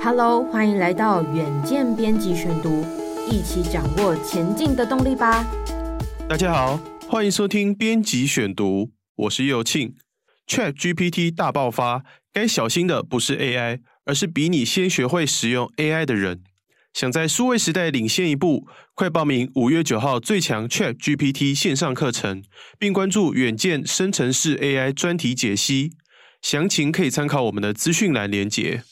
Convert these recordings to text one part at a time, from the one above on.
Hello，欢迎来到远见编辑选读，一起掌握前进的动力吧。大家好，欢迎收听编辑选读，我是右庆。ChatGPT 大爆发，该小心的不是 AI，而是比你先学会使用 AI 的人。想在数位时代领先一步，快报名五月九号最强 ChatGPT 线上课程，并关注远见生成式 AI 专题解析。详情可以参考我们的资讯栏连结。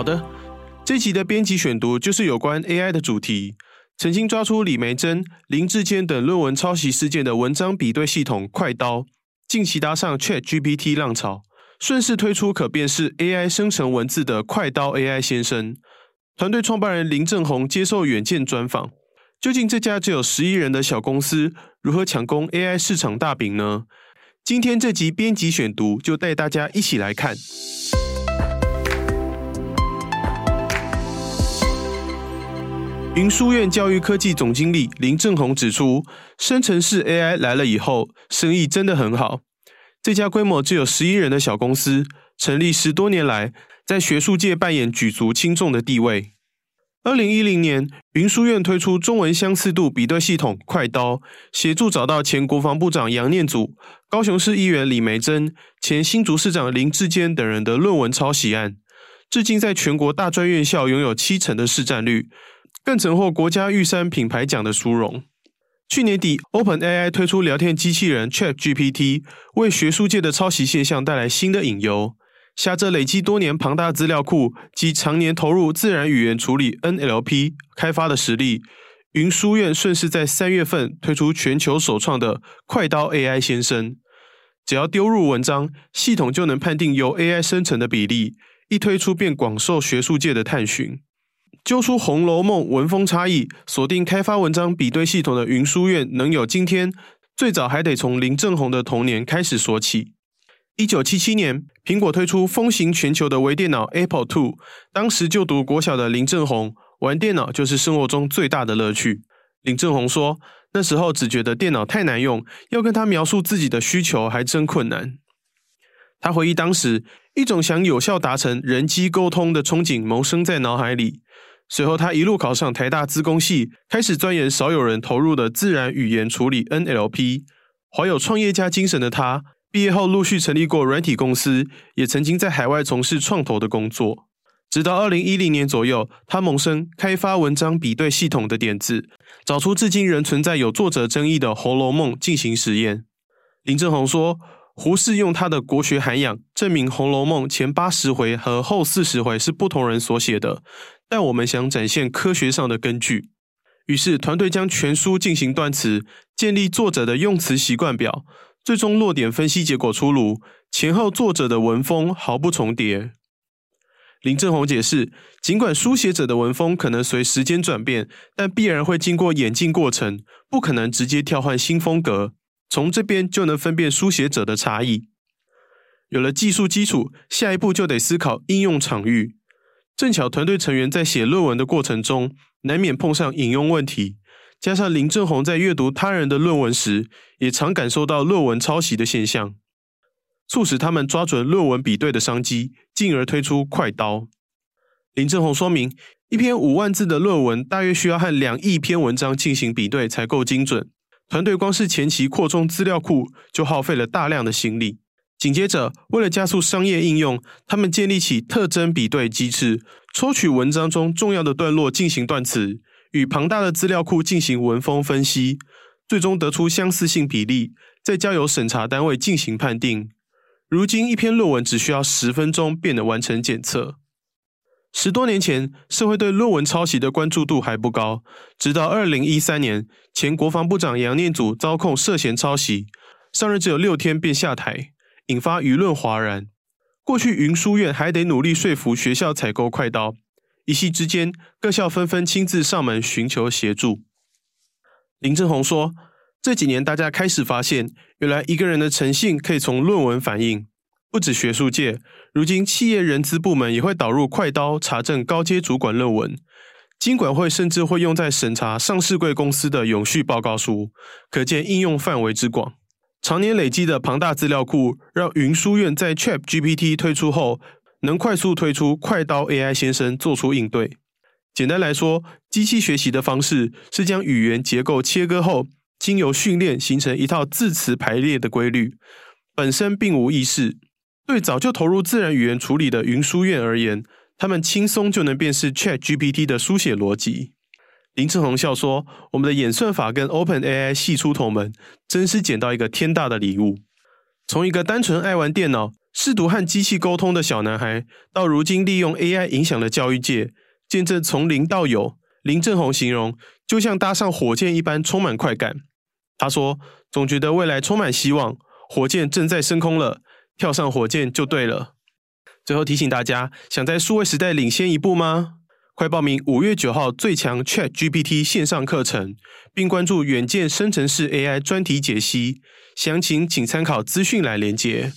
好的，这集的编辑选读就是有关 AI 的主题。曾经抓出李梅珍、林志坚等论文抄袭事件的文章比对系统快刀，近期搭上 ChatGPT 浪潮，顺势推出可辨识 AI 生成文字的快刀 AI 先生。团队创办人林正宏接受远见专访，究竟这家只有十一人的小公司如何抢攻 AI 市场大饼呢？今天这集编辑选读就带大家一起来看。云书院教育科技总经理林正宏指出，生成式 AI 来了以后，生意真的很好。这家规模只有十一人的小公司，成立十多年来，在学术界扮演举足轻重的地位。二零一零年，云书院推出中文相似度比对系统快刀，协助找到前国防部长杨念祖、高雄市议员李梅珍、前新竹市长林智坚等人的论文抄袭案，至今在全国大专院校拥有七成的市占率。更曾获国家玉山品牌奖的殊荣。去年底，OpenAI 推出聊天机器人 ChatGPT，为学术界的抄袭现象带来新的隐忧。挟着累积多年庞大资料库及常年投入自然语言处理 NLP 开发的实力，云书院顺势在三月份推出全球首创的快刀 AI 先生。只要丢入文章，系统就能判定由 AI 生成的比例，一推出便广受学术界的探寻。揪出《红楼梦》文风差异，锁定开发文章比对系统的云书院能有今天，最早还得从林正宏的童年开始说起。一九七七年，苹果推出风行全球的微电脑 Apple II，当时就读国小的林正宏玩电脑就是生活中最大的乐趣。林正宏说，那时候只觉得电脑太难用，要跟他描述自己的需求还真困难。他回忆当时，一种想有效达成人机沟通的憧憬萌生在脑海里。随后，他一路考上台大资工系，开始钻研少有人投入的自然语言处理 NLP。怀有创业家精神的他，毕业后陆续成立过软体公司，也曾经在海外从事创投的工作。直到二零一零年左右，他萌生开发文章比对系统的点子，找出至今仍存在有作者争议的《红楼梦》进行实验。林正宏说。胡适用他的国学涵养证明《红楼梦》前八十回和后四十回是不同人所写的，但我们想展现科学上的根据，于是团队将全书进行断词，建立作者的用词习惯表，最终落点分析结果出炉，前后作者的文风毫不重叠。林正宏解释，尽管书写者的文风可能随时间转变，但必然会经过演进过程，不可能直接跳换新风格。从这边就能分辨书写者的差异。有了技术基础，下一步就得思考应用场域。正巧团队成员在写论文的过程中，难免碰上引用问题，加上林正宏在阅读他人的论文时，也常感受到论文抄袭的现象，促使他们抓准论文比对的商机，进而推出快刀。林正宏说明，一篇五万字的论文，大约需要和两亿篇文章进行比对才够精准。团队光是前期扩充资料库就耗费了大量的心力。紧接着，为了加速商业应用，他们建立起特征比对机制，抽取文章中重要的段落进行断词，与庞大的资料库进行文风分析，最终得出相似性比例，再交由审查单位进行判定。如今，一篇论文只需要十分钟便能完成检测。十多年前，社会对论文抄袭的关注度还不高，直到二零一三年，前国防部长杨念祖遭控涉嫌抄袭，上任只有六天便下台，引发舆论哗然。过去云书院还得努力说服学校采购快刀，一夕之间，各校纷纷亲自上门寻求协助。林正宏说：“这几年，大家开始发现，原来一个人的诚信可以从论文反映。”不止学术界，如今企业人资部门也会导入快刀查证高阶主管论文，经管会甚至会用在审查上市柜公司的永续报告书，可见应用范围之广。常年累积的庞大资料库，让云书院在 ChatGPT 推出后，能快速推出快刀 AI 先生做出应对。简单来说，机器学习的方式是将语言结构切割后，经由训练形成一套字词排列的规律，本身并无意识。对早就投入自然语言处理的云书院而言，他们轻松就能辨识 ChatGPT 的书写逻辑。林正宏笑说：“我们的演算法跟 OpenAI 系出同门，真是捡到一个天大的礼物。从一个单纯爱玩电脑、试图和机器沟通的小男孩，到如今利用 AI 影响了教育界，见证从零到有。”林正宏形容，就像搭上火箭一般，充满快感。他说：“总觉得未来充满希望，火箭正在升空了，跳上火箭就对了。”最后提醒大家，想在数位时代领先一步吗？快报名五月九号最强 ChatGPT 线上课程，并关注远见生成式 AI 专题解析，详情请参考资讯栏连接。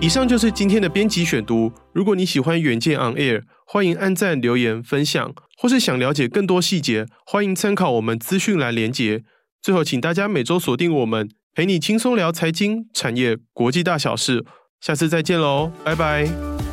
以上就是今天的编辑选读。如果你喜欢远见 On Air，欢迎按赞、留言、分享，或是想了解更多细节，欢迎参考我们资讯栏连接。最后，请大家每周锁定我们，陪你轻松聊财经、产业、国际大小事。下次再见喽，拜拜。